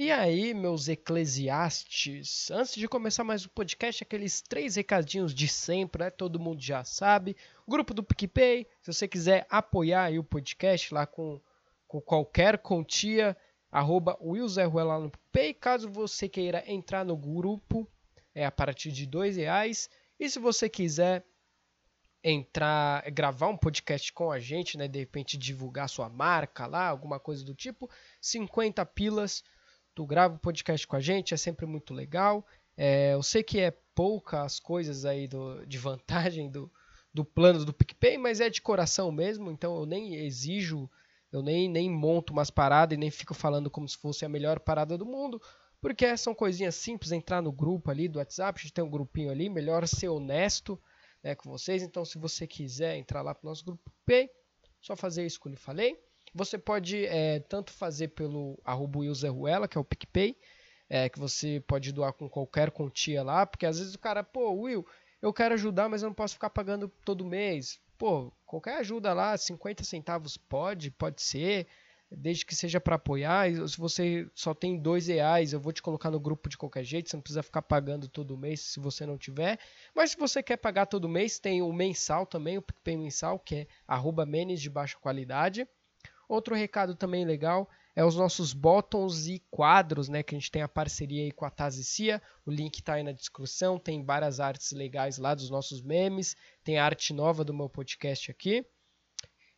E aí, meus eclesiastes, antes de começar mais o podcast, aqueles três recadinhos de sempre, né? Todo mundo já sabe. Grupo do PicPay, se você quiser apoiar o podcast lá com, com qualquer quantia, arroba lá no PicPay. Caso você queira entrar no grupo, é a partir de dois reais. E se você quiser entrar, gravar um podcast com a gente, né? De repente divulgar sua marca lá, alguma coisa do tipo, 50 pilas tu grava um podcast com a gente, é sempre muito legal. É, eu sei que é poucas coisas aí do, de vantagem do, do plano do PicPay, mas é de coração mesmo, então eu nem exijo, eu nem, nem monto umas paradas e nem fico falando como se fosse a melhor parada do mundo, porque são coisinhas simples, entrar no grupo ali do WhatsApp, a gente tem um grupinho ali, melhor ser honesto né, com vocês, então se você quiser entrar lá pro nosso grupo Pay, só fazer isso que eu lhe falei. Você pode é, tanto fazer pelo arroba Ruela, que é o PicPay, é, que você pode doar com qualquer quantia lá, porque às vezes o cara, pô, Will, eu quero ajudar, mas eu não posso ficar pagando todo mês. Pô, qualquer ajuda lá, 50 centavos pode, pode ser, desde que seja para apoiar. Se você só tem dois reais, eu vou te colocar no grupo de qualquer jeito, você não precisa ficar pagando todo mês se você não tiver. Mas se você quer pagar todo mês, tem o mensal também, o PicPay mensal, que é arroba menes de baixa qualidade. Outro recado também legal é os nossos botões e quadros, né? Que a gente tem a parceria aí com a Tazicia. O link está aí na descrição. Tem várias artes legais lá dos nossos memes. Tem a arte nova do meu podcast aqui.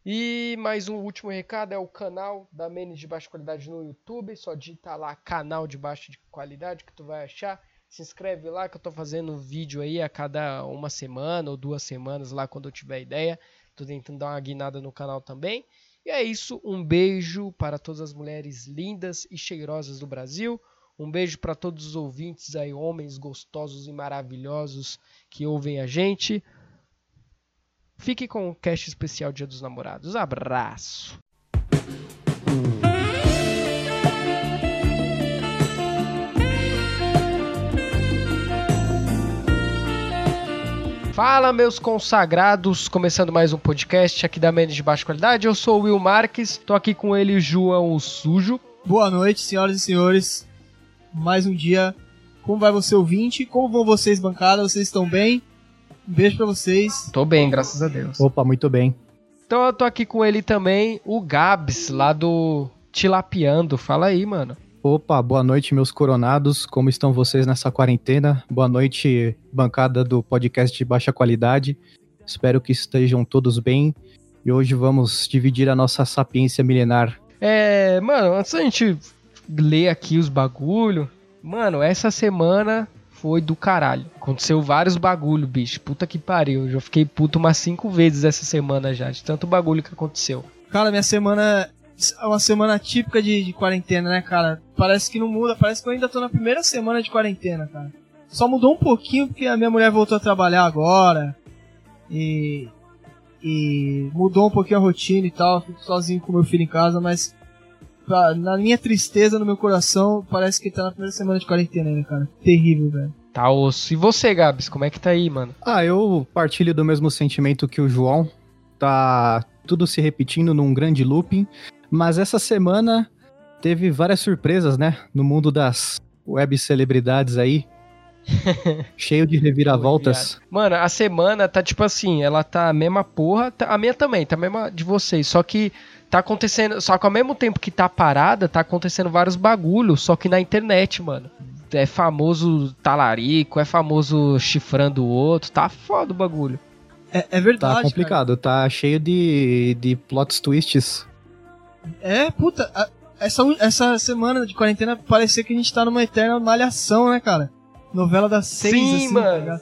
E mais um último recado é o canal da Menes de baixa qualidade no YouTube. Só digita lá canal de baixa qualidade que tu vai achar. Se inscreve lá que eu tô fazendo vídeo aí a cada uma semana ou duas semanas lá quando eu tiver ideia. Tô tentando dar uma guinada no canal também. E é isso, um beijo para todas as mulheres lindas e cheirosas do Brasil. Um beijo para todos os ouvintes aí, homens gostosos e maravilhosos que ouvem a gente. Fique com o cast especial Dia dos Namorados. Abraço. Fala, meus consagrados, começando mais um podcast aqui da Menes de Baixa Qualidade. Eu sou o Will Marques, tô aqui com ele, João Sujo. Boa noite, senhoras e senhores. Mais um dia. Como vai você ouvinte? Como vão vocês, bancada? Vocês estão bem? Um beijo pra vocês. Tô bem, graças a Deus. Opa, muito bem. Então eu tô aqui com ele também, o Gabs, lá do Tilapiando. Fala aí, mano. Opa, boa noite, meus coronados. Como estão vocês nessa quarentena? Boa noite, bancada do podcast de baixa qualidade. Espero que estejam todos bem. E hoje vamos dividir a nossa sapiência milenar. É, mano, antes da gente ler aqui os bagulho, mano, essa semana foi do caralho. Aconteceu vários bagulho, bicho. Puta que pariu. Eu já fiquei puto umas cinco vezes essa semana já, de tanto bagulho que aconteceu. Cara, minha semana uma semana típica de, de, quarentena, né, cara? Parece que não muda, parece que eu ainda tô na primeira semana de quarentena, cara. Só mudou um pouquinho porque a minha mulher voltou a trabalhar agora. E. E mudou um pouquinho a rotina e tal. Fico sozinho com meu filho em casa, mas. Pra, na minha tristeza, no meu coração, parece que tá na primeira semana de quarentena ainda, cara. Terrível, velho. Tá osso. E você, Gabs, como é que tá aí, mano? Ah, eu partilho do mesmo sentimento que o João. Tá tudo se repetindo num grande looping. Mas essa semana teve várias surpresas, né? No mundo das web celebridades aí. cheio de reviravoltas. Mano, a semana tá tipo assim, ela tá a mesma porra, tá, a minha também, tá a mesma de vocês, só que tá acontecendo, só que ao mesmo tempo que tá parada, tá acontecendo vários bagulhos, só que na internet, mano. É famoso talarico, é famoso chifrando o outro, tá foda o bagulho. É, é verdade. Tá complicado, cara. tá cheio de, de plot twists é, puta, a, essa, essa semana de quarentena parecia que a gente tá numa eterna malhação, né, cara? Novela das seis, Sim, assim, tá mano. Tá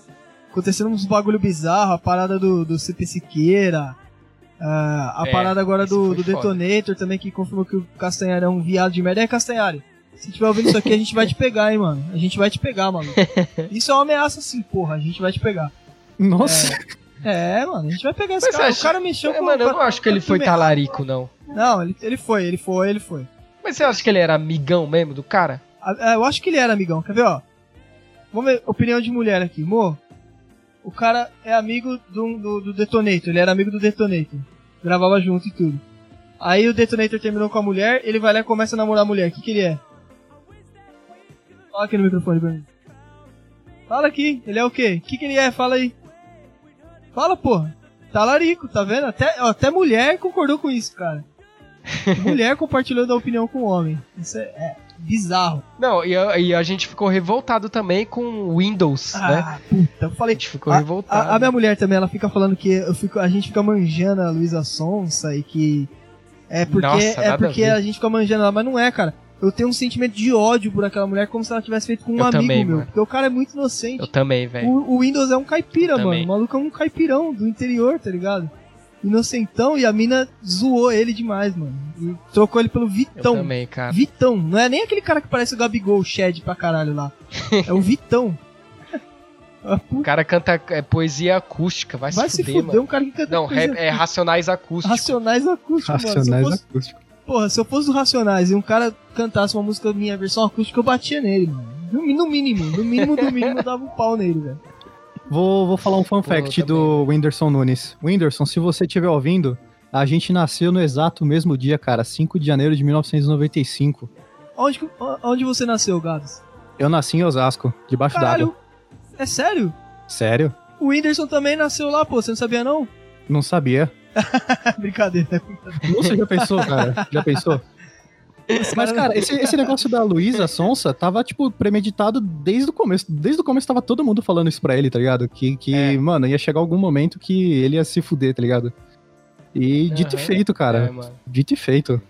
Acontecendo uns bagulho bizarro, a parada do, do CP Siqueira, uh, a é, parada agora do, do Detonator também, que confirmou que o Castanhari é um viado de merda. É, Castanhari, se tiver ouvindo isso aqui, a gente vai te pegar, hein, mano. A gente vai te pegar, mano. Isso é uma ameaça sim, porra, a gente vai te pegar. Nossa. É, é mano, a gente vai pegar esse Mas cara. Acha... O cara mexeu é, com... Mano, eu não acho que ele foi talarico, não. Não, ele, ele foi, ele foi, ele foi. Mas você acha que ele era amigão mesmo do cara? Ah, eu acho que ele era amigão, quer ver, ó? Vamos ver, opinião de mulher aqui. Mo, o cara é amigo do, do, do Detonator, ele era amigo do Detonator. Gravava junto e tudo. Aí o Detonator terminou com a mulher, ele vai lá e começa a namorar a mulher. O que, que ele é? Fala aqui no microfone pra mim. Fala aqui, ele é o quê? O que, que ele é? Fala aí. Fala, porra. Talarico, tá vendo? Até, ó, até mulher concordou com isso, cara. Mulher compartilhou da opinião com o homem. Isso é, é bizarro. Não, e a, e a, gente ficou revoltado também com Windows, ah, né? Puta, eu falei. A gente ficou a, revoltado. A, a, minha mulher também, ela fica falando que eu fico, a gente fica manjando a Luísa Sonsa e que. É porque, Nossa, é porque a, a gente fica manjando ela, mas não é, cara eu tenho um sentimento de ódio por aquela mulher como se ela tivesse feito com um eu amigo também, meu. mano. Porque o cara é muito inocente. Eu também, velho. O, o, Windows é um caipira, Eu mano. também. O maluco é um caipirão do interior, tá ligado? Inocentão e a mina zoou ele demais, mano. E trocou ele pelo Eu Vitão. também, cara. Vitão. Não é nem aquele cara que parece o Gabigol, o Shed pra caralho lá. é o Vitão. Ah, O cara canta é, poesia acústica, vai, Vai se se fuder, fuder, mano. um cara que canta Não, coisa- é, é racionais acústicos. Racionais acústicos, mano. Se eu Racionais fosse- acústicos. Porra, se eu fosse do Racionais e um cara cantasse uma música minha versão acústica, eu batia nele, mano. No, no mínimo, no mínimo do mínimo eu dava um pau nele, velho. Vou, vou falar um fun Pô, fact eu do Whindersson Nunes. Whindersson, se você estiver ouvindo, a gente nasceu no exato mesmo dia, cara, 5 de janeiro de 1995. Onde, onde você nasceu, Gabs? Eu nasci em Osasco, debaixo d'água. é sério? Sério? O Whindersson também nasceu lá, pô, você não sabia não? Não sabia. Brincadeira. Você já pensou, cara? Já pensou? Mas, cara, esse, esse negócio da Luísa Sonsa tava, tipo, premeditado desde o começo. Desde o começo tava todo mundo falando isso pra ele, tá ligado? Que, que É. mano, ia chegar algum momento que ele ia se fuder, tá ligado? E dito e feito, cara. É. Dito e feito.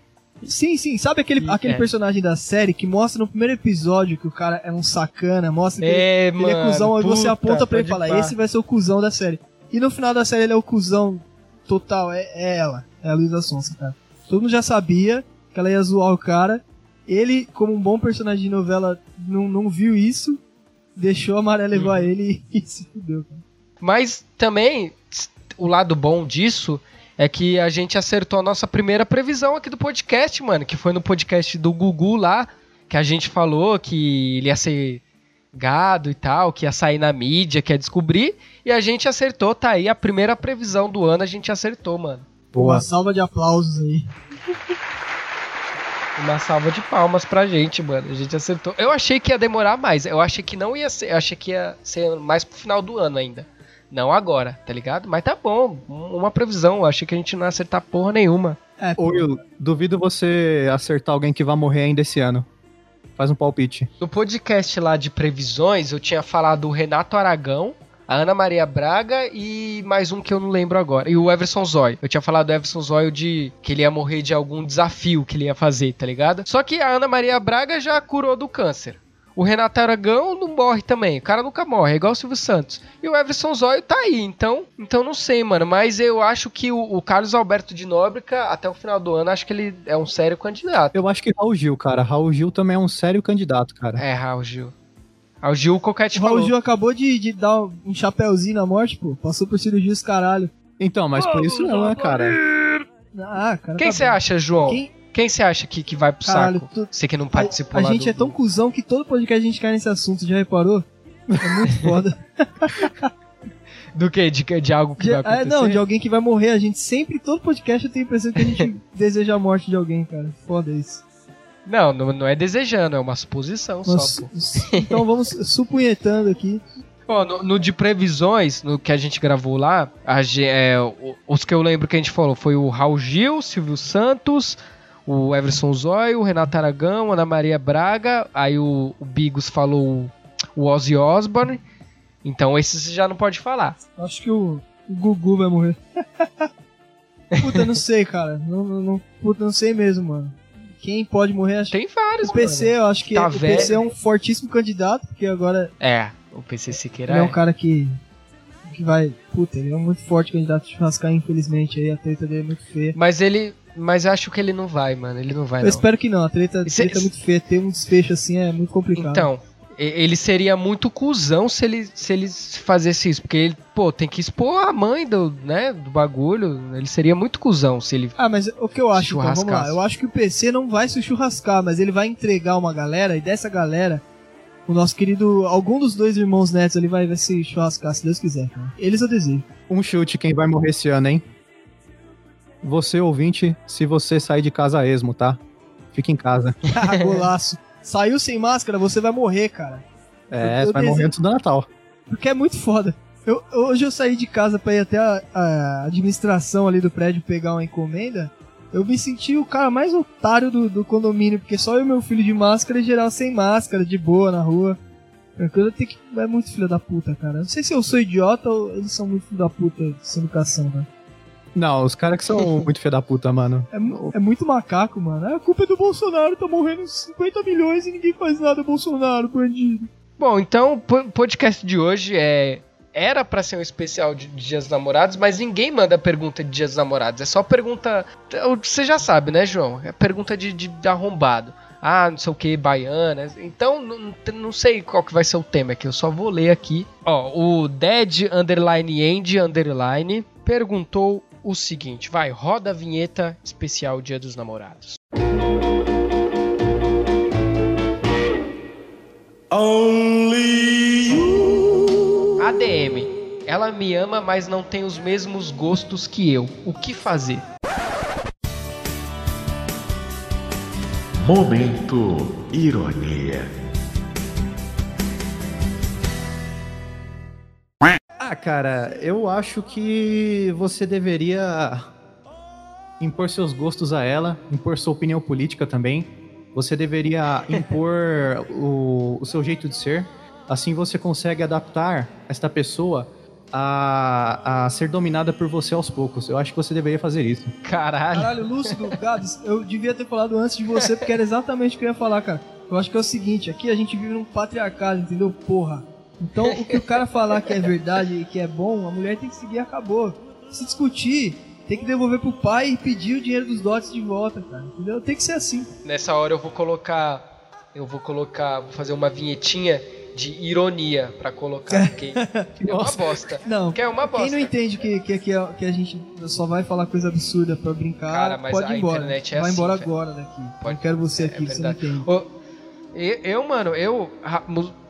Sim, sim, sabe aquele, aquele é. personagem da série que mostra no primeiro episódio que o cara é um sacana, mostra que É, ele mano. é cuzão, aí você aponta pra ele e fala, pá. esse vai ser o cuzão da série. E no final da série ele é o cuzão total, é, é ela, é a Luísa Sonsa, cara. Todo mundo já sabia que ela ia zoar o cara. Ele, como um bom personagem de novela, não, não viu isso, deixou a maré Uhum. levar ele e se fudeu. Mas também, o lado bom disso é que a gente acertou a nossa primeira previsão aqui do podcast, mano. Que foi no podcast do Gugu lá, que a gente falou que ele ia ser gado e tal, que ia sair na mídia, que ia descobrir. E a gente acertou, tá aí a primeira previsão do ano, a gente acertou, mano. Uma salva de aplausos aí. Uma salva de palmas pra gente, mano. A gente acertou. Eu achei que ia demorar mais. Eu achei que não ia ser. Eu achei que ia ser mais pro final do ano ainda. Não agora, tá ligado? Mas tá bom. um- Uma previsão. Eu achei que a gente não ia acertar porra nenhuma. É, Ô, Will, duvido você acertar alguém que vai morrer ainda esse ano. Faz um palpite. No podcast lá de previsões, eu tinha falado o Renato Aragão, a Ana Maria Braga e mais um que eu não lembro agora. E o Everson Zóio. Eu tinha falado do Everson Zóio de que ele ia morrer de algum desafio que ele ia fazer, tá ligado? Só que a Ana Maria Braga já curou do câncer. O Renato Aragão não morre também. O cara nunca morre, é igual o Silvio Santos. E o Everson Zóio tá aí, então, então não sei, mano. Mas eu acho que o, o Carlos Alberto de Nóbrega, até o final do ano, acho que ele é um sério candidato. Eu acho que Raul Gil, cara. Raul Gil também é um sério candidato, cara. É, Raul Gil. Gil, o Coquete o Raul falou. Gil acabou de, de dar um chapéuzinho na morte, pô. Passou por cirurgia os caralho. Então, mas por isso não, né, cara? Ah, cara. Quem tá você bom. acha, João? Quem- Quem você acha que, que vai pro Caralho, saco? tu- Você que não A, participou a lá gente do- é tão cuzão que todo podcast a gente cai nesse assunto, já reparou? É muito foda. Do que? De, de algo que De- vai é, acontecer? não, de alguém que vai morrer. A gente sempre, todo podcast eu tenho a impressão que a gente deseja a morte de alguém, cara. Foda isso. Não, não, não é desejando, é uma suposição Nós- só, pô. então vamos supunhetando aqui. Ó, no, no de previsões, no que a gente gravou lá, a é, os que eu lembro que a gente falou foi o Raul Gil, Silvio Santos, o Everson Zóio, o Renato Aragão, Ana Maria Braga, aí o, o Bigos falou o, Ozzy Osbourne. Então esses você já não pode falar. Acho que o, o Gugu vai morrer. Puta, não sei, cara. Não, não- puta, não sei mesmo, mano. Quem pode morrer? Acho Tem vários, o PC, eu acho que Tá o velho. PC é um fortíssimo candidato, porque agora mano. É, o PC Siqueira ele é é. um cara que, que vai. Puta, ele é um muito forte candidato a churrascar, infelizmente. Aí a treta dele é muito feia. Mas ele. Mas eu acho que ele não vai, mano. Ele não vai, Eu não. espero que não, a treta, a E cê- treta é muito feia. Ter um desfecho assim é muito complicado. Então, ele seria muito cuzão se ele, se ele fazesse isso. Porque ele, pô, tem que expor a mãe do, né, do bagulho. Ele seria muito cuzão se ele. Ah, mas o que eu acho, então, vamos lá. Eu acho que o PC não vai se churrascar, mas ele vai entregar uma galera, e dessa galera, o nosso querido. Algum dos dois irmãos netos ali vai, vai se churrascar, se Deus quiser, cara. Eles eu desejo. Um chute quem vai morrer esse ano, hein? Você, ouvinte, se você sair de casa esmo, tá? Fica em casa. Golaço. Saiu sem máscara, você vai morrer, cara. É, você vai morrer antes do Natal. Porque é muito foda. Eu, hoje eu saí de casa pra ir até a, a, administração ali do prédio pegar uma encomenda. Eu me senti o cara mais otário do, do condomínio, porque só eu e meu filho de máscara e geral sem máscara, de boa na rua. É coisa tem que. É muito filho da puta, cara. Não sei se eu sou idiota ou eles são muito filho da puta sem educação, né? Não, os caras que são muito filho da puta, mano. É, é, muito macaco, mano. É, a culpa é do Bolsonaro, tá morrendo 50 milhões e ninguém faz nada, Bolsonaro, bandido. Bom, então o podcast de hoje é era para ser um especial de Dias dos Namorados, mas ninguém manda pergunta de Dias dos Namorados. É só pergunta. Você já sabe, né, João? É pergunta de, de, de arrombado. Ah, não sei o que, baiana. Então, não, não sei qual que vai ser o tema aqui. Eu só vou ler aqui. Ó, o Dead Underline End Underline perguntou o seguinte: vai, roda a vinheta especial Dia dos Namorados. Only you. ADM. Ela me ama, mas não tem os mesmos gostos que eu. O que fazer? Momento Ironia. Ah, cara, eu acho que você deveria impor seus gostos a ela, impor sua opinião política também. Você deveria impor o, o seu jeito de ser. Assim você consegue adaptar esta pessoa a, a ser dominada por você aos poucos. Eu acho que você deveria fazer isso. Caralho. Caralho, Lúcido, Gabs, eu devia ter falado antes de você, porque era exatamente o que eu ia falar, cara. Eu acho que é o seguinte, aqui a gente vive num patriarcado, entendeu? Porra. Então, o que o cara falar que é verdade e que é bom, a mulher tem que seguir acabou. Se discutir, tem que devolver pro pai e pedir o dinheiro dos dotes de volta, cara. Entendeu? Tem que ser assim. Nessa hora eu vou colocar. Eu vou colocar. Vou fazer uma vinhetinha de ironia para colocar. Porque é uma bosta. Não. Que é uma bosta. Quem não entende que, que, que, que a gente só vai falar coisa absurda pra brincar, cara, pode ir embora. É vai assim, embora agora daqui. Pode... Não quero você é, aqui, é você não entende. Eu, eu, mano, eu.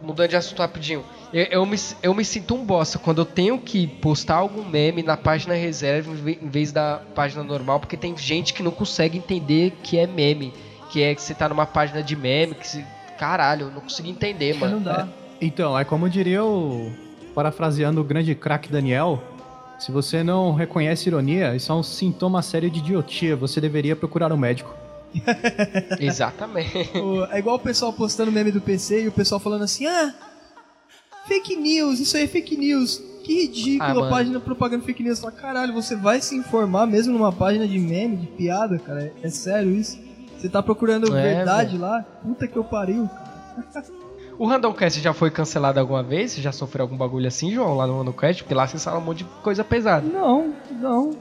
Mudando de assunto rapidinho. Eu, eu, me, eu me sinto um bosta quando eu tenho que postar algum meme na página reserva em vez da página normal, porque tem gente que não consegue entender que é meme. Que é que você tá numa página de meme, que se. Caralho, eu não consigo entender, mano. Não dá. É, então, é como diria o. Parafraseando o grande craque Daniel, se você não reconhece ironia, isso é um sintoma sério de idiotia. Você deveria procurar um médico. Exatamente. É igual o pessoal postando meme do PC e o pessoal falando assim: ah, Fake news, isso aí é fake news. Que ridículo, ah, página propagando fake news. Fala, caralho, você vai se informar mesmo numa página de meme, de piada, cara? É, é sério isso? Você tá procurando é, verdade véio. lá? Puta que eu pariu, cara. O Randomcast já foi cancelado alguma vez? Você já sofreu algum bagulho assim, João, lá no Randomcast? Porque lá você fala um monte de coisa pesada. Não, não.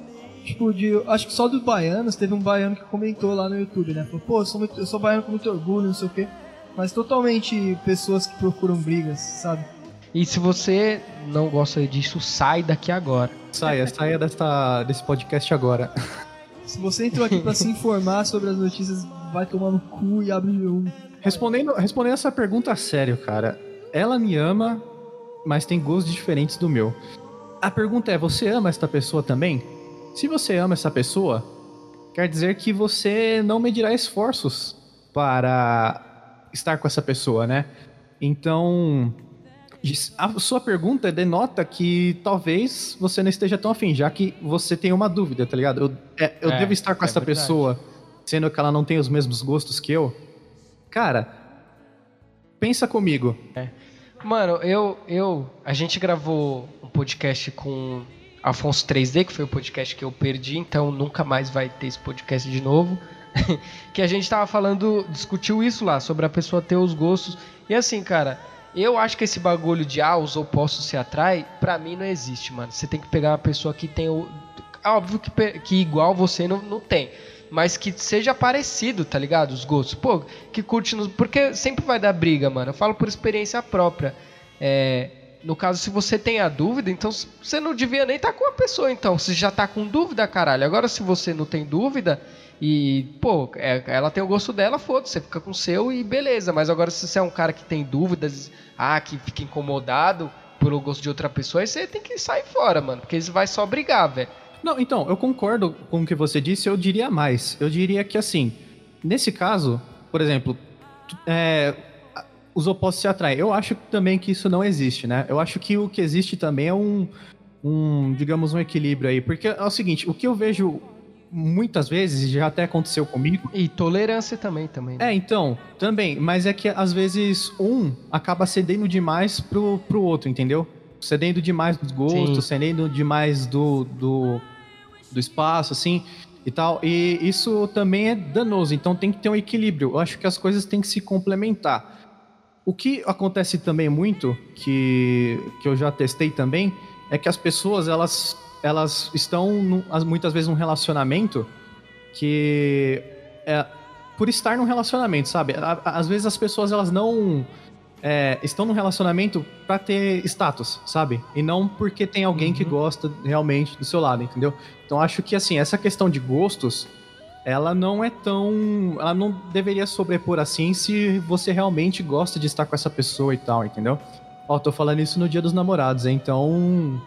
Tipo, de, acho que só dos baianos, teve um baiano que comentou lá no YouTube, né? Falou, pô, eu sou, muito, eu sou baiano com muito orgulho, não sei o quê. Mas totalmente pessoas que procuram brigas, sabe? E se você não gosta disso, sai daqui agora. Saia, saia desta, desse podcast agora. Se você entrou aqui para se informar sobre as notícias, vai tomar no cu e abre um. Respondendo, respondendo essa pergunta a sério, cara. Ela me ama, mas tem gostos diferentes do meu. A pergunta é: você ama esta pessoa também? Se você ama essa pessoa, quer dizer que você não medirá esforços para estar com essa pessoa, né? Então, a sua pergunta denota que talvez você não esteja tão afim, já que você tem uma dúvida, tá ligado? Eu, é, eu é, devo estar com é essa verdade. pessoa, sendo que ela não tem os mesmos gostos que eu? Cara, pensa comigo. É. Mano, eu, eu. A gente gravou um podcast com Afonso 3D, que foi o podcast que eu perdi, então nunca mais vai ter esse podcast de novo. que a gente tava falando, discutiu isso lá, sobre a pessoa ter os gostos. E assim, cara eu acho que esse bagulho de ah, os opostos se atraem, pra mim não existe, mano. Você tem que pegar uma pessoa que tem o. Óbvio que, que igual você não, não tem. Mas que seja parecido, tá ligado? Os gostos. Pô, que curte nos. Porque sempre vai dar briga, mano. Eu falo por experiência própria. É. No caso, se você tem a dúvida, então você não devia nem estar tá com a pessoa, então. Você já tá com dúvida, caralho. Agora, se você não tem dúvida, e, pô, é, ela tem o gosto dela, foda-se, você fica com o seu e beleza. Mas agora, se você é um cara que tem dúvidas, ah, que fica incomodado pelo gosto de outra pessoa, aí você tem que sair fora, mano, porque você vai só brigar, velho. Não, então, eu concordo com o que você disse, eu diria mais. Eu diria que, assim, nesse caso, por exemplo, é, os opostos se atraem. Eu acho também que isso não existe, né? Eu acho que o que existe também é um, um digamos, um equilíbrio aí. Porque é o seguinte, o que eu vejo muitas vezes, já até aconteceu comigo. E tolerância também, também. Né? É, então, também. Mas é que às vezes um acaba cedendo demais pro, pro outro, entendeu? Cedendo demais dos gostos, Sim. cedendo demais do, do, do espaço, assim e tal. E isso também é danoso, então tem que ter um equilíbrio. Eu acho que as coisas têm que se complementar. O que acontece também muito, que, que eu já testei também, é que as pessoas, elas, elas estão no, muitas vezes num relacionamento que é, por estar num relacionamento, sabe? Às vezes as pessoas, elas não é, estão num relacionamento para ter status, sabe? E não porque tem alguém uhum. que gosta realmente do seu lado, entendeu? Então acho que assim, essa questão de gostos, ela não é tão. Ela não deveria sobrepor assim se você realmente gosta de estar com essa pessoa e tal, entendeu? Ó, tô falando isso no dia dos namorados, hein? então.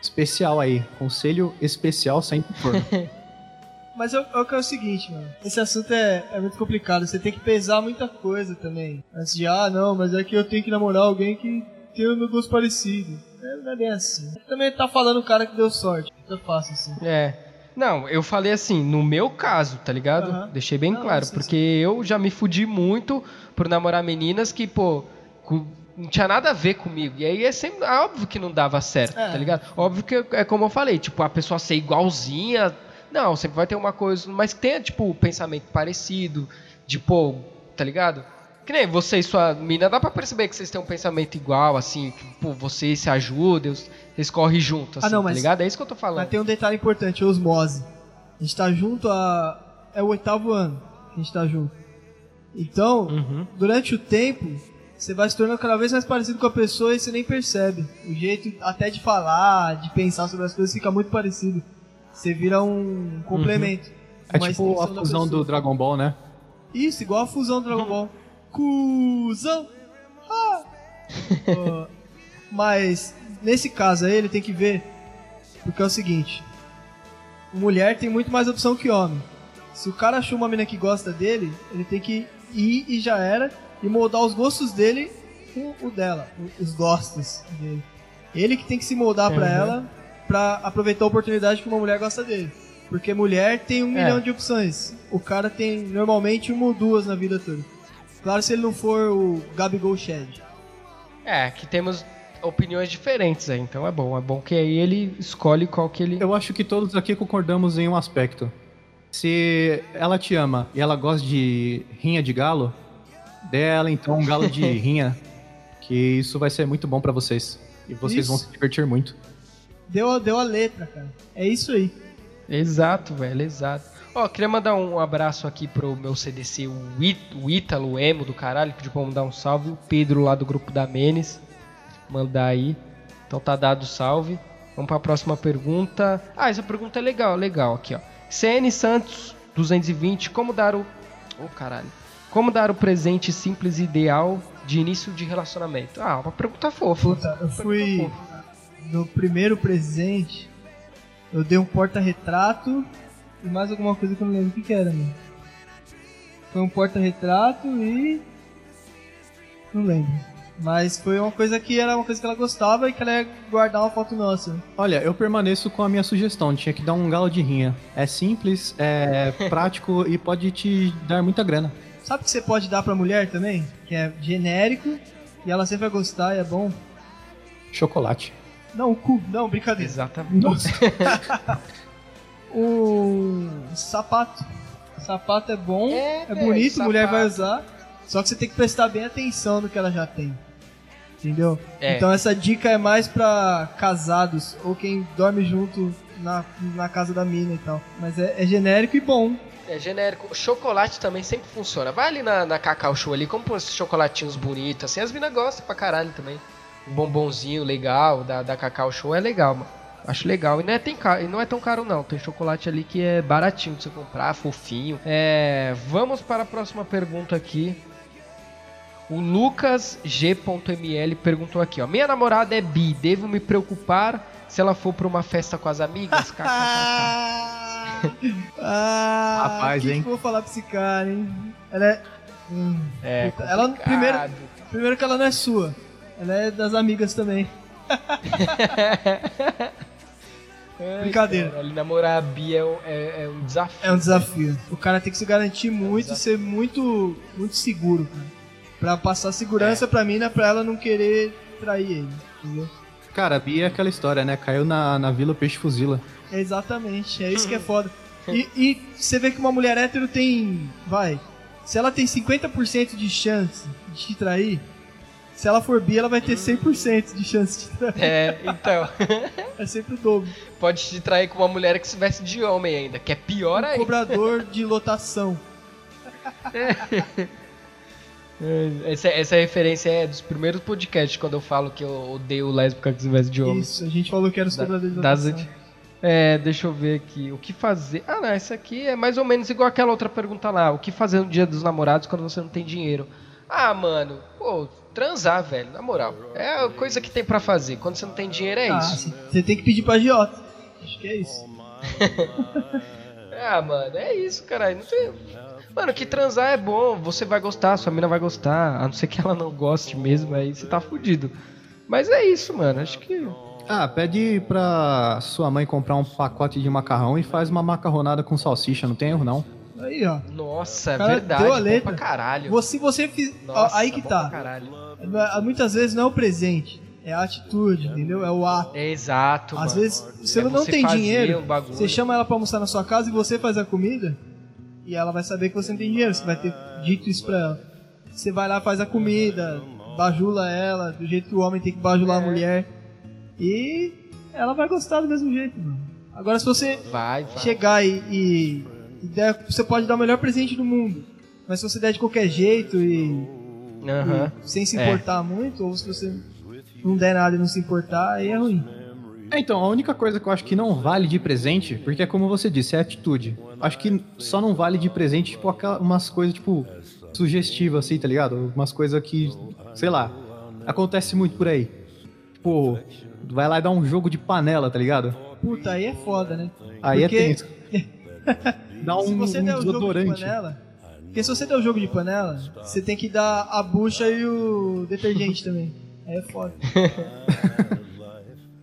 Especial aí. Conselho especial sempre for. Mas é, é, é o seguinte, mano. Esse assunto é, é muito complicado. Você tem que pesar muita coisa também. Antes de, ah, não, mas é que eu tenho que namorar alguém que tem o meu gosto parecido. É, não é bem assim. Também tá falando o cara que deu sorte. Muito fácil assim. É. Não, eu falei assim, no meu caso, tá ligado? Uhum. Deixei bem não, claro. porque sim. eu já me fudi muito por namorar meninas que, pô, não tinha nada a ver comigo. E aí é sempre é óbvio que não dava certo, é. tá ligado? Óbvio que é como eu falei, tipo, a pessoa ser igualzinha, não, sempre vai ter uma coisa, mas que tenha, tipo, pensamento parecido, de, pô, tá ligado? Que nem você e sua mina, dá pra perceber que vocês têm um pensamento igual, assim, que, pô, vocês se ajudam, vocês correm junto, assim, ah, não, tá mas, tá ligado? É isso que eu tô falando. Mas tem um detalhe importante, osmose. A gente tá junto a... é o oitavo ano que a gente tá junto. Então, uhum. durante o tempo, você vai se tornando cada vez mais parecido com a pessoa e você nem percebe. O jeito até de falar, de pensar sobre as coisas fica muito parecido. Você vira um complemento. Uhum. É tipo a fusão do Dragon Ball, né? Isso, igual a fusão do Dragon uhum. Ball. Cusão! Ah! uh, mas, nesse caso aí, ele tem que ver. Porque é o seguinte: mulher tem muito mais opção que homem. Se o cara achou uma mina que gosta dele, ele tem que ir e já era. E moldar os gostos dele com o dela. Os gostos dele. Ele que tem que se moldar uhum. pra ela para aproveitar a oportunidade que uma mulher gosta dele. Porque mulher tem um é. milhão de opções. O cara tem normalmente uma ou duas na vida toda. Claro se ele não for o Gabigol Shed. É, que temos opiniões diferentes aí, então é bom. É bom que aí ele escolhe qual que ele. Eu acho que todos aqui concordamos em um aspecto. Se ela te ama e ela gosta de rinha de galo, dê ela então um galo de rinha. Que isso vai ser muito bom para vocês. E vocês isso. vão se divertir muito deu, deu a letra, cara. É isso aí. Exato, velho, exato. Ó, queria mandar um abraço aqui pro meu CDC, o, It, o Ítalo, o Emo do caralho, pediu pra mandar um salve. O Pedro lá do grupo da Menes, mandar aí. Então tá dado o salve. Vamos pra próxima pergunta. Ah, essa pergunta é legal, legal aqui, ó. CN Santos 220, como dar o. Oh, caralho. Como dar o presente simples e ideal de início de relacionamento? Ah, uma pergunta fofa. Puta, eu fui no primeiro presente, eu dei um porta-retrato e mais alguma coisa que eu não lembro o que, que era, mano. Foi um porta-retrato e. Não lembro. Mas foi uma coisa que era uma coisa que ela gostava e que ela ia guardar uma foto nossa. Olha, eu permaneço com a minha sugestão. Tinha que dar um galo de rinha. É simples, é prático e pode te dar muita grana. Sabe o que você pode dar pra mulher também? Que é genérico e ela sempre vai gostar e é bom? Chocolate. Não, o cu. Não, brincadeira. Exatamente. o sapato. Sapato é bom, é, é bonito, sapato. mulher vai usar. Só que você tem que prestar bem atenção no que ela já tem. Entendeu? É. Então essa dica é mais pra casados ou quem dorme junto na, na casa da mina e tal. Mas é, é genérico e bom. É genérico. Chocolate também sempre funciona. Vai ali na, na Cacau Show ali, compra esses chocolatinhos bonitos assim. As minas gostam pra caralho também um bombonzinho legal da, da Cacau Show é legal, mano. Acho legal. E não é, tem caro, e não é tão caro, não. Tem chocolate ali que é baratinho de você comprar, fofinho. É, vamos para a próxima pergunta aqui. O Lucas G.ml perguntou aqui, ó. Minha namorada é bi, devo me preocupar se ela for para uma festa com as amigas? ah, Rapaz, hein? que eu vou falar pra esse cara, hein? Ela é, Hum. É, ela primeiro, primeiro que ela não é sua. Ela é das amigas também. Ai, Brincadeira. cara, ali namorar a Bia é um, é- é um desafio. É um desafio. O cara tem que se garantir muito e ser muito, muito seguro, cara. Pra passar segurança pra mina, pra ela não querer trair ele. Entendeu? Cara, a Bia é aquela história, né? Caiu na, na Vila Peixe Fuzila. Exatamente, é isso que é foda. E, e você vê que uma mulher hétero tem. Vai. Se ela tem 50% de chance de te trair, se ela for bi, ela vai ter 100% de chance de trair. É, então. É sempre o dobro. Pode te trair com uma mulher que se veste de homem ainda, que é pior Um ainda. cobrador de lotação. Essa, essa referência é dos primeiros podcasts, quando eu falo que eu odeio lésbica que se veste de homem. Isso, a gente falou que era os Da- cobradores de das lotação. anti- É, deixa eu ver aqui. O que fazer? Ah, não, essa aqui é mais ou menos igual aquela outra pergunta lá. O que fazer no dia dos namorados quando você não tem dinheiro? Ah, mano, pô, transar, velho, na moral. É a coisa que tem pra fazer. Quando você não tem dinheiro, é Ah, isso. Você tem que pedir pra agiota. Acho que é isso. Ah, mano, é isso, caralho. Não tem... Mano, que transar é bom, você vai gostar, sua mina vai gostar, a não ser que ela não goste mesmo, aí você tá fudido. Mas é isso, mano, acho que. Ah, pede pra sua mãe comprar um pacote de macarrão e faz uma macarronada com salsicha, não tem erro não. Aí, ó. Nossa, é verdade. deu a letra. pra caralho. Você, você fiz. Nossa, aí que tá. caralho. Muitas vezes não é o presente, é a atitude, entendeu? É o ato. É exato, Às mano. vezes você É não você tem dinheiro, um você chama ela pra almoçar na sua casa e você faz a comida, e ela vai saber que você não tem dinheiro, você vai ter dito isso pra ela. Você vai lá, faz a comida, bajula ela, do jeito que o homem tem que bajular É. a mulher, e ela vai gostar do mesmo jeito, mano. Agora, se você Vai, vai. chegar e, e, você pode dar o melhor presente do mundo, mas se você der de qualquer jeito e Aham. e sem se É. importar muito, ou se você não der nada e não se importar, aí é ruim. É, então, a única coisa que eu acho que não vale de presente, porque é como você disse, é atitude. Acho que só não vale de presente, tipo, umas coisas, tipo, sugestivas, assim, tá ligado? Umas coisas que, sei lá, acontece muito por aí. Tipo, vai lá e dá um jogo de panela, tá ligado? Puta, aí é foda, né? Aí Porque- é tenso. Dá se um, você um der o jogo de panela. Porque se você der o jogo de panela, você tem que dar a bucha e o detergente também. Aí é foda.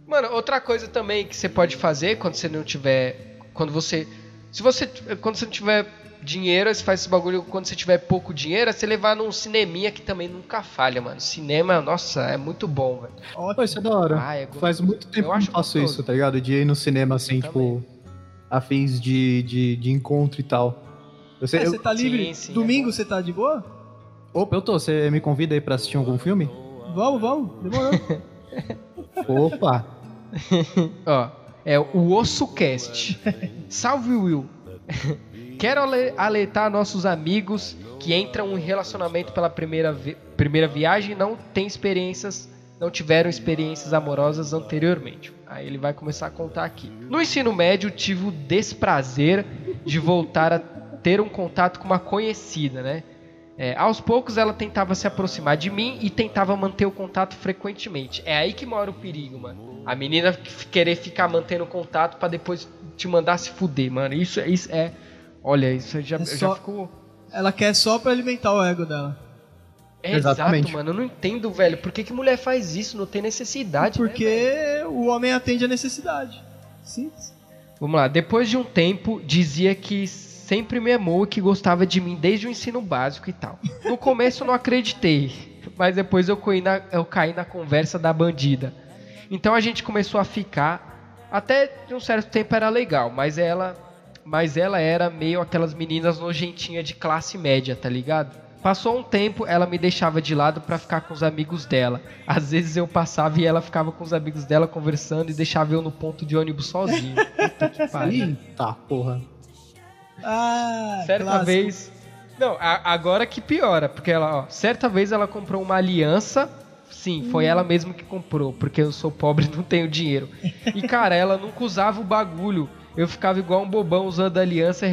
Mano, outra coisa também que você pode fazer quando você não tiver. Quando você. Se você. Quando você não tiver dinheiro, você faz esse bagulho. Quando você tiver pouco dinheiro, é você levar num cineminha que também nunca falha, mano. Cinema, nossa, é muito bom, velho. Pô, Ótimo. isso é da hora. Ah, é. Faz muito tempo Eu que eu faço gostoso. isso, tá ligado? De ir no cinema, assim, Eu tipo, a fins de, de, de encontro e tal. Eu sei, É, eu- você tá livre? Sim, sim, é Domingo bom. você tá de boa? Opa, eu tô. Você me convida aí pra assistir algum filme? Vamos, vamos. Demorou. Opa! Ó, é o OssoCast. Salve, Will. Quero ale- alertar nossos amigos que entram em relacionamento pela primeira, vi- primeira viagem e não têm experiências, não tiveram experiências amorosas anteriormente. Aí ele vai começar a contar aqui. No ensino médio, tive o desprazer de voltar a ter um contato com uma conhecida, né? É, aos poucos ela tentava se aproximar de mim e tentava manter o contato frequentemente. É aí que mora o perigo, mano. A menina querer ficar mantendo contato pra depois te mandar se fuder, mano. Isso, isso é. Olha, isso já, É só- já ficou. Ela quer só pra alimentar o ego dela. É Exatamente. exato, mano. Eu não entendo, velho. Por que, que mulher faz isso? Não tem necessidade. né? Porque o homem atende a necessidade. Simples. Vamos lá, depois de um tempo, dizia que sempre me amou e que gostava de mim desde o ensino básico e tal. No começo eu não acreditei, mas depois eu caí, na, eu caí na conversa da bandida. Então a gente começou a ficar, até de um certo tempo era legal, mas ela, mas ela era meio aquelas meninas nojentinhas de classe média, tá ligado? Passou um tempo, ela me deixava de lado pra ficar com os amigos dela. Às vezes eu passava e ela ficava com os amigos dela conversando e deixava eu no ponto de ônibus sozinho. Puta que pariu. Eita, porra. Ah, Certa clássico. vez. Não, a- agora que piora, porque ela, ó, certa vez ela comprou uma aliança. Sim, foi ela mesma que comprou, porque eu sou pobre e não tenho dinheiro. E cara, ela nunca usava o bagulho. Eu ficava igual um bobão usando a aliança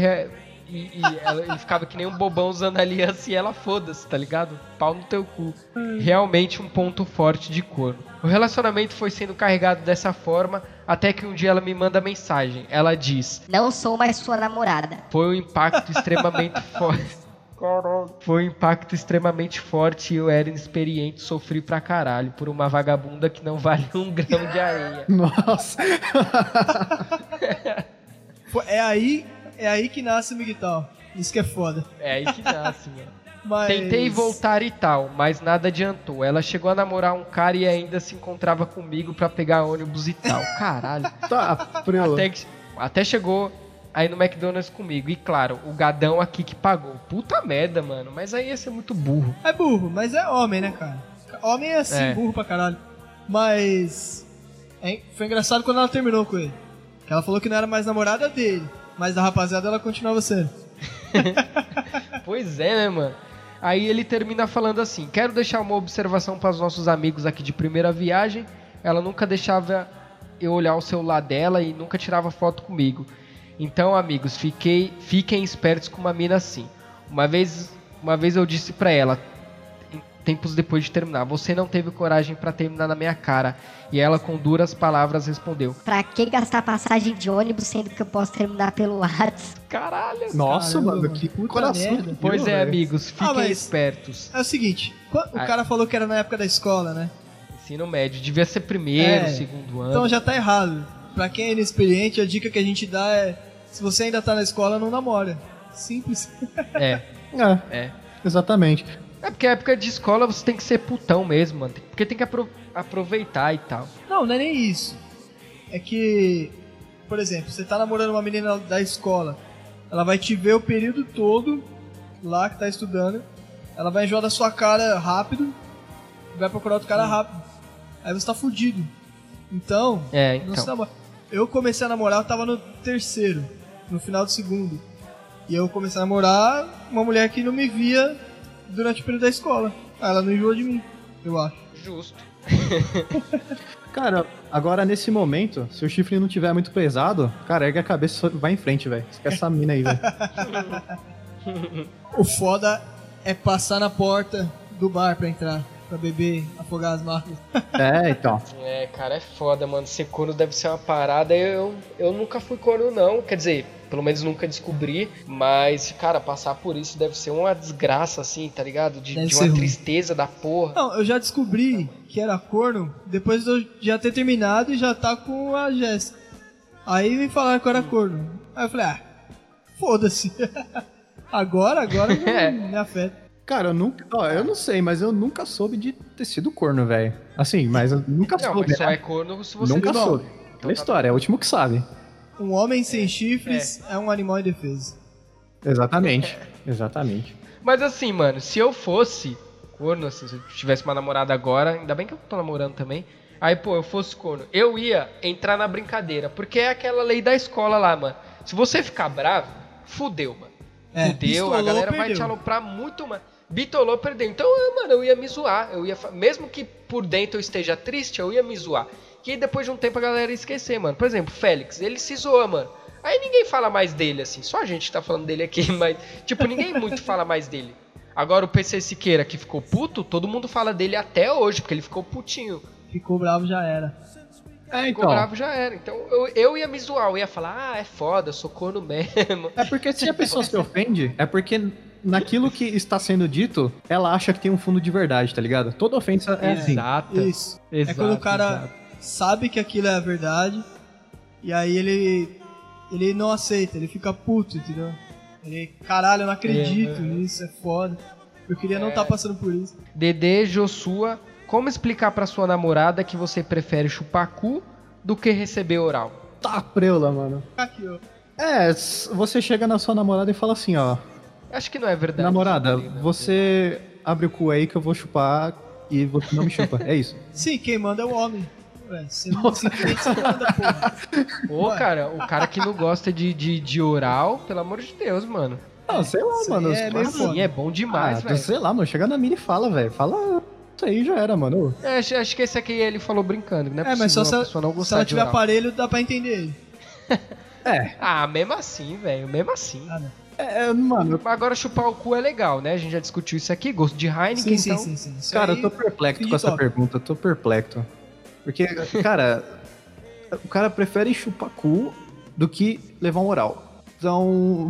e, e, ela- ele ficava que nem um bobão usando a aliança e ela foda-se, tá ligado? Pau no teu cu. Realmente um ponto forte de corno. O relacionamento foi sendo carregado dessa forma até que um dia ela me manda mensagem. Ela diz: Não sou mais sua namorada. foi um impacto extremamente forte. Caralho. Foi um impacto extremamente forte e eu era inexperiente, sofri pra caralho por uma vagabunda que não vale um grão de areia. Nossa. é aí, é aí que nasce o Miguel. Isso que é foda. É aí que nasce, mano. Mas... Tentei voltar e tal, mas nada adiantou. Ela chegou a namorar um cara e ainda se encontrava comigo para pegar ônibus e tal. Caralho. tá, até, até chegou aí no McDonald's comigo. E claro, o gadão aqui que pagou. Puta merda, mano. Mas aí ia ser muito burro. É burro, mas é homem, né, cara? Homem é assim, é. burro pra caralho. Mas. É, foi engraçado quando ela terminou com ele. Que ela falou que não era mais namorada dele. Mas da rapaziada ela continuava sendo. pois é, né, mano? Aí ele termina falando assim: Quero deixar uma observação para os nossos amigos aqui de primeira viagem. Ela nunca deixava eu olhar o celular dela e nunca tirava foto comigo. Então, amigos, fiquei, fiquem espertos com uma mina assim. Uma vez, uma vez eu disse pra ela, tempos depois de terminar, você não teve coragem para terminar na minha cara. E ela, com duras palavras, respondeu: Pra que gastar passagem de ônibus sendo que eu posso terminar pelo WhatsApp? Caralho. Nossa, Caramba, mano, que coração. Merda. Pois é, amigos, fiquem ah, espertos. É o seguinte: o cara falou que era na época da escola, né? Ensino médio, devia ser primeiro, é, segundo ano. Então já tá errado. Pra quem é inexperiente, a dica que a gente dá é se você ainda tá na escola, não namora. Simples. É. é. É. Exatamente. É porque a época de escola você tem que ser putão mesmo, mano. Porque tem que apro aproveitar e tal. Não, não é nem isso. É que, por exemplo, você tá namorando uma menina da escola. Ela vai te ver o período todo lá que tá estudando. Ela vai enjoar da sua cara rápido. Vai procurar outro cara rápido. Aí você tá fudido. Então, é, então. Eu comecei a namorar, eu tava no terceiro no final do segundo. E eu comecei a namorar uma mulher que não me via durante o período da escola. Ela não enjoou de mim, eu acho. Justo. Cara, agora nesse momento, se o chifre não tiver muito pesado, cara, ergue a cabeça e vai em frente, velho. Esquece essa mina aí, velho. o foda é passar na porta do bar pra entrar pra beber, afogar as máquinas. É, então. É, cara, é foda, mano. Ser corno deve ser uma parada. Eu, eu nunca fui corno, não. Quer dizer, pelo menos nunca descobri. Mas, cara, passar por isso deve ser uma desgraça, assim, tá ligado? De, de uma ruim. tristeza da porra. Não, eu já descobri que era corno depois de eu já ter terminado e já tá com a Jéssica. Aí me falaram que eu era corno. Aí eu falei, ah, foda-se. agora, agora não é. me afeta. Cara, eu nunca. Ó, eu não sei, mas eu nunca soube de ter sido corno, velho. Assim, mas eu nunca não, soube. Mas só né? é corno se você Nunca soube. Então, tá história, é o último que sabe. Um homem sem é, chifres é. é. um animal indefeso. Exatamente. Exatamente. Mas assim, mano, se eu fosse corno, assim, se eu tivesse uma namorada agora, ainda bem que eu tô namorando também. Aí, pô, eu fosse corno, eu ia entrar na brincadeira. Porque é aquela lei da escola lá, mano. Se você ficar bravo, fudeu, mano. É, fudeu, a galera vai te aloprar muito mais bitolou, perdeu. Então, mano, eu ia me zoar. Eu ia, mesmo que por dentro eu esteja triste, eu ia me zoar. Que depois de um tempo a galera ia esquecer, mano. Por exemplo, Félix, ele se zoa, mano. Aí ninguém fala mais dele, assim. Só a gente tá falando dele aqui, mas, tipo, ninguém muito fala mais dele. Agora o PC Siqueira que ficou puto, todo mundo fala dele até hoje, porque ele ficou putinho. Ficou bravo, já era. É, então. Ficou bravo, já era. Então eu, eu ia me zoar, eu ia falar, ah, é foda, sou corno mesmo. É porque se a pessoa se ofende, é porque naquilo que está sendo dito, ela acha que tem um fundo de verdade, tá ligado? Toda ofensa é, assim. Exato. Isso. Exato, é quando o cara exato. Sabe que aquilo é a verdade e aí ele ele não aceita, ele fica puto, entendeu? Ele, caralho, eu não acredito é, nisso, é foda. Eu queria é. não estar tá passando por isso. Dedê Joshua, como explicar para sua namorada que você prefere chupar cu do que receber oral? Tá preula, mano. Aqui, ó. É, você chega na sua namorada e fala assim, ó, Acho que não é verdade. Namorada, você abre o cu aí que eu vou chupar e você não me chupa. É isso. Sim, quem manda é o homem. Ué, você não manda, porra. Ô, cara, o cara que não gosta de, de, de oral, pelo amor de Deus, mano. Não, sei lá, Isso mano. É, assim, é bom demais, ah, velho. Sei lá, mano. Chega na mina e fala, velho. Fala isso aí já era, mano. É, acho, acho, que esse aqui ele falou brincando, né? É, mas só se, ela, se ela tiver aparelho, dá pra entender ele. é. Ah, mesmo assim, velho. Mesmo assim. Ah, não. É, é, mano. Agora chupar o cu é legal, né? A gente já discutiu isso aqui, gosto de Heineken, sim, então... Sim, sim, sim. Cara, eu tô perplexo com essa top. pergunta, eu tô perplexo. Porque, cara, o cara prefere chupar cu do que levar um oral. Então,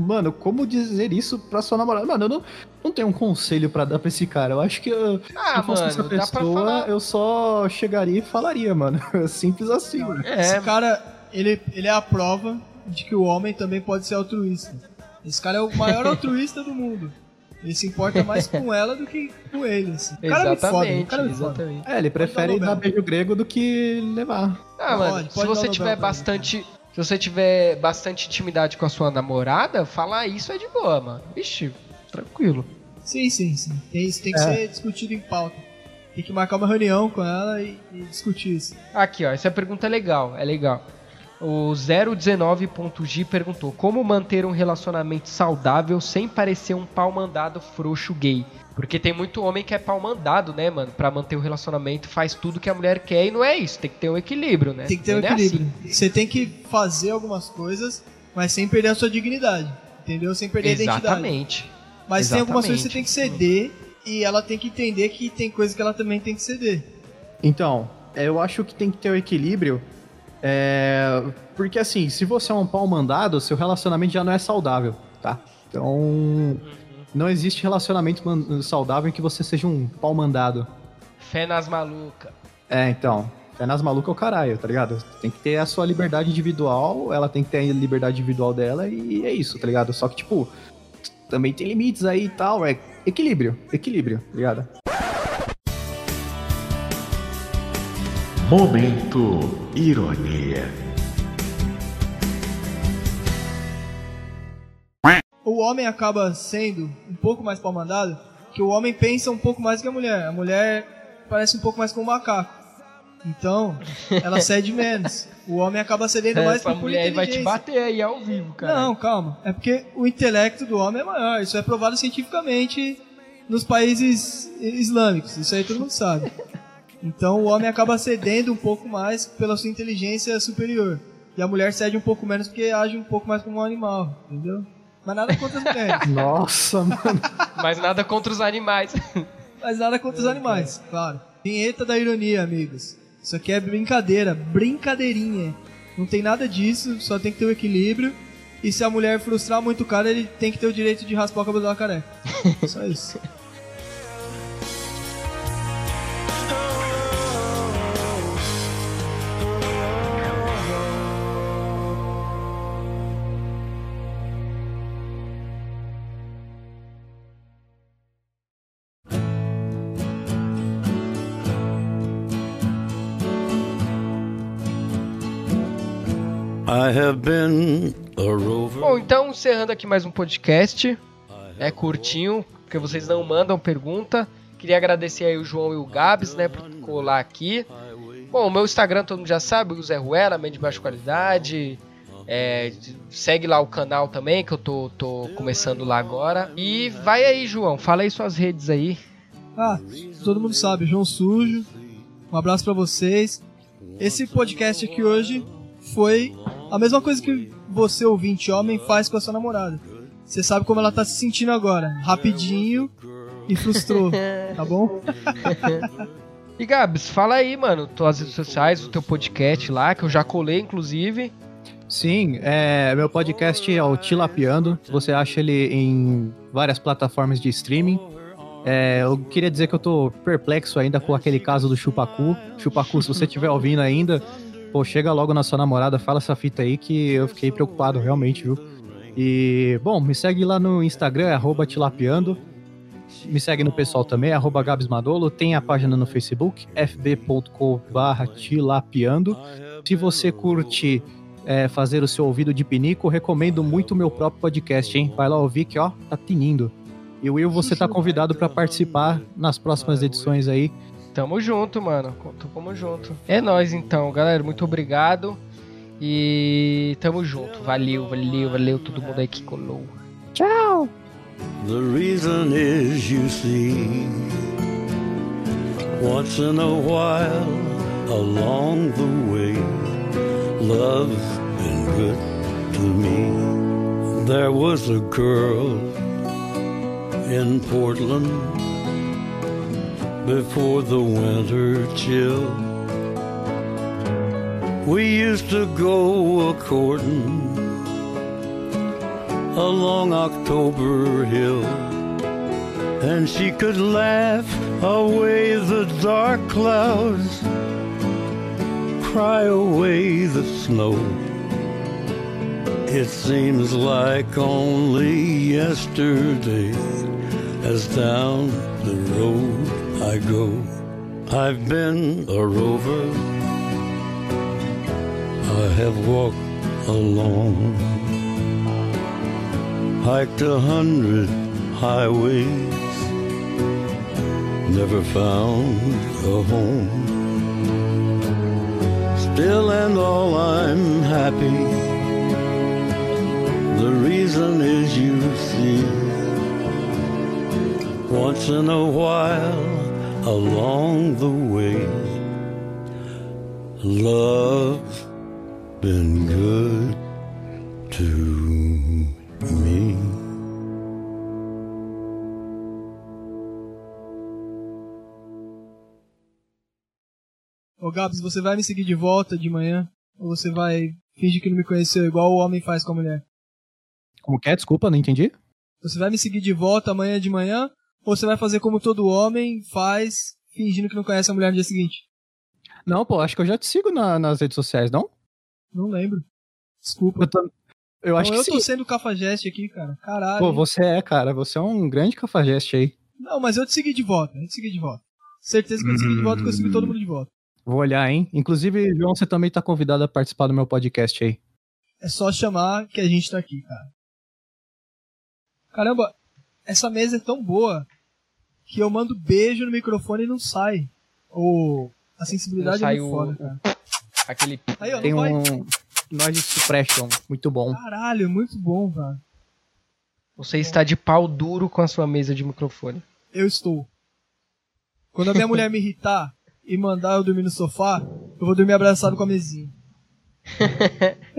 mano, como dizer isso pra sua namorada? Mano, eu não, não tenho um conselho para dar pra esse cara. Eu acho que eu, ah, se eu fosse mano, essa pessoa, eu só chegaria e falaria, mano. Simples assim. Mano. É. Esse cara, ele, ele é a prova de que o homem também pode ser altruísta. Esse cara é o maior altruísta do mundo. Ele se importa mais com ela do que com ele. Assim. O cara exatamente, me foda, cara me exatamente. É, ele prefere dar, dar beijo grego do que levar. Ah, mano, pode, pode se você tiver bastante. Se você tiver bastante intimidade com a sua namorada, falar isso é de boa, mano. Vixe, tranquilo. Sim, sim, sim. Tem, isso tem que é. ser discutido em pauta. Tem que marcar uma reunião com ela e, e discutir isso. Aqui, ó, essa pergunta é legal, é legal. O 019.g perguntou: Como manter um relacionamento saudável sem parecer um pau mandado frouxo gay? Porque tem muito homem que é pau mandado, né, mano? Pra manter o relacionamento, faz tudo que a mulher quer e não é isso. Tem que ter um equilíbrio, né? Tem que ter um é equilíbrio. assim. Você tem que fazer algumas coisas, mas sem perder a sua dignidade. Entendeu? Sem perder Exatamente. a identidade. Exatamente. Mas tem algumas coisas que você tem que ceder e ela tem que entender que tem coisas que ela também tem que ceder. Então, eu acho que tem que ter o um equilíbrio é, porque assim, se você é um pau mandado, seu relacionamento já não é saudável, tá? Então, não existe relacionamento saudável em que você seja um pau mandado. Fé nas malucas. É, então. Fé nas malucas é o caralho, tá ligado? Tem que ter a sua liberdade individual, ela tem que ter a liberdade individual dela e é isso, tá ligado? Só que, tipo, também tem limites aí e tal, é equilíbrio, equilíbrio, tá ligado? Momento Ironia. O homem acaba sendo um pouco mais pau mandado, que o homem pensa um pouco mais que a mulher. A mulher parece um pouco mais com um macaco. Então, ela cede menos. O homem acaba cedendo mais por mulher vai te bater aí ao vivo, cara. Não, calma. É porque o intelecto do homem é maior. Isso é provado cientificamente nos países islâmicos. Isso aí todo mundo sabe. Então o homem acaba cedendo um pouco mais pela sua inteligência superior. E a mulher cede um pouco menos porque age um pouco mais como um animal, entendeu? Mas nada contra as mulheres. Nossa, mano. Mas nada contra os animais. Mas nada contra os animais, claro. Vinheta da ironia, amigos. Isso aqui é brincadeira, brincadeirinha. Não tem nada disso, só tem que ter o equilíbrio. E se a mulher frustrar muito o cara, ele tem que ter o direito de raspar o cabelo da careca. Só isso. Bom, então encerrando aqui mais um podcast. É curtinho, porque vocês não mandam pergunta. Queria agradecer aí o João e o Gabs, né, por colar aqui. Bom, o meu Instagram todo mundo já sabe, o Zé Ruela, de baixa qualidade. É, segue lá o canal também, que eu tô, tô começando lá agora. E vai aí, João, fala aí suas redes aí. Ah, todo mundo sabe, João Sujo. Um abraço para vocês. Esse podcast aqui hoje foi a mesma coisa que você, ouvinte homem, faz com a sua namorada. Você sabe como ela tá se sentindo agora. Rapidinho e frustrou, tá bom? e Gabs, fala aí, mano, tuas redes sociais, o teu podcast lá, que eu já colei, inclusive. Sim, é, meu podcast é o Tilapiando. Você acha ele em várias plataformas de streaming. É, eu queria dizer que eu tô perplexo ainda com aquele caso do Chupacu. Chupacu, se você estiver ouvindo ainda, pô, chega logo na sua namorada, fala essa fita aí que eu fiquei preocupado realmente, viu? E, bom, me segue lá no Instagram, é tilapiando. Me segue no pessoal também, arroba Gabsmadolo. Tem a página no Facebook, fb.com tilapiando. Se você curte é, fazer o seu ouvido de pinico, recomendo muito o meu próprio podcast, hein? Vai lá ouvir que, ó, tá tinindo. E Will, você tá convidado para participar nas próximas edições aí. Tamo junto, mano. Tamo junto. É nós então, galera. Muito obrigado. E tamo junto. Valeu, valeu, valeu todo mundo aí que colou. Tchau. The reason is you see Once in a while along the way Love's been good to me There was a girl in Portland before the winter chill. We used to go a courting along October Hill. And she could laugh away the dark clouds, cry away the snow. It seems like only yesterday as down the road I go. I've been a rover. I have walked alone, hiked a hundred highways, never found a home. Still and all I'm happy. The reason is you see, once in a while along the way, love's been good to me. Ô Gabs, você vai me seguir de volta de manhã? Ou você vai fingir que não me conheceu igual o homem faz com a mulher? Como que é? Desculpa, não entendi. Você vai me seguir de volta amanhã de manhã? Ou você vai fazer como todo homem faz, fingindo que não conhece a mulher no dia seguinte? Não, pô, acho que eu já te sigo na- nas redes sociais, não? Não lembro. Desculpa. Eu, tô- eu acho Não, que eu tô sim. sendo cafajeste aqui, cara. Caralho. Pô, você é, cara. Você é um grande cafajeste aí. Não, mas eu te segui de volta. Eu te segui de volta. Certeza que eu te segui de volta, que eu segui todo mundo de volta. Vou olhar, hein? Inclusive, João, você também tá convidado a participar do meu podcast aí. É só chamar que a gente tá aqui, cara. Caramba, essa mesa é tão boa que eu mando beijo no microfone e não sai. Ou a sensibilidade Não é sai muito o- foda, cara. Aquele. Aí, ó, Tem um noise suppression muito bom. Caralho, muito bom, cara. Você está de pau duro com a sua mesa de microfone. Eu estou. Quando a minha mulher me irritar e mandar eu dormir no sofá, eu vou dormir abraçado com a mesinha.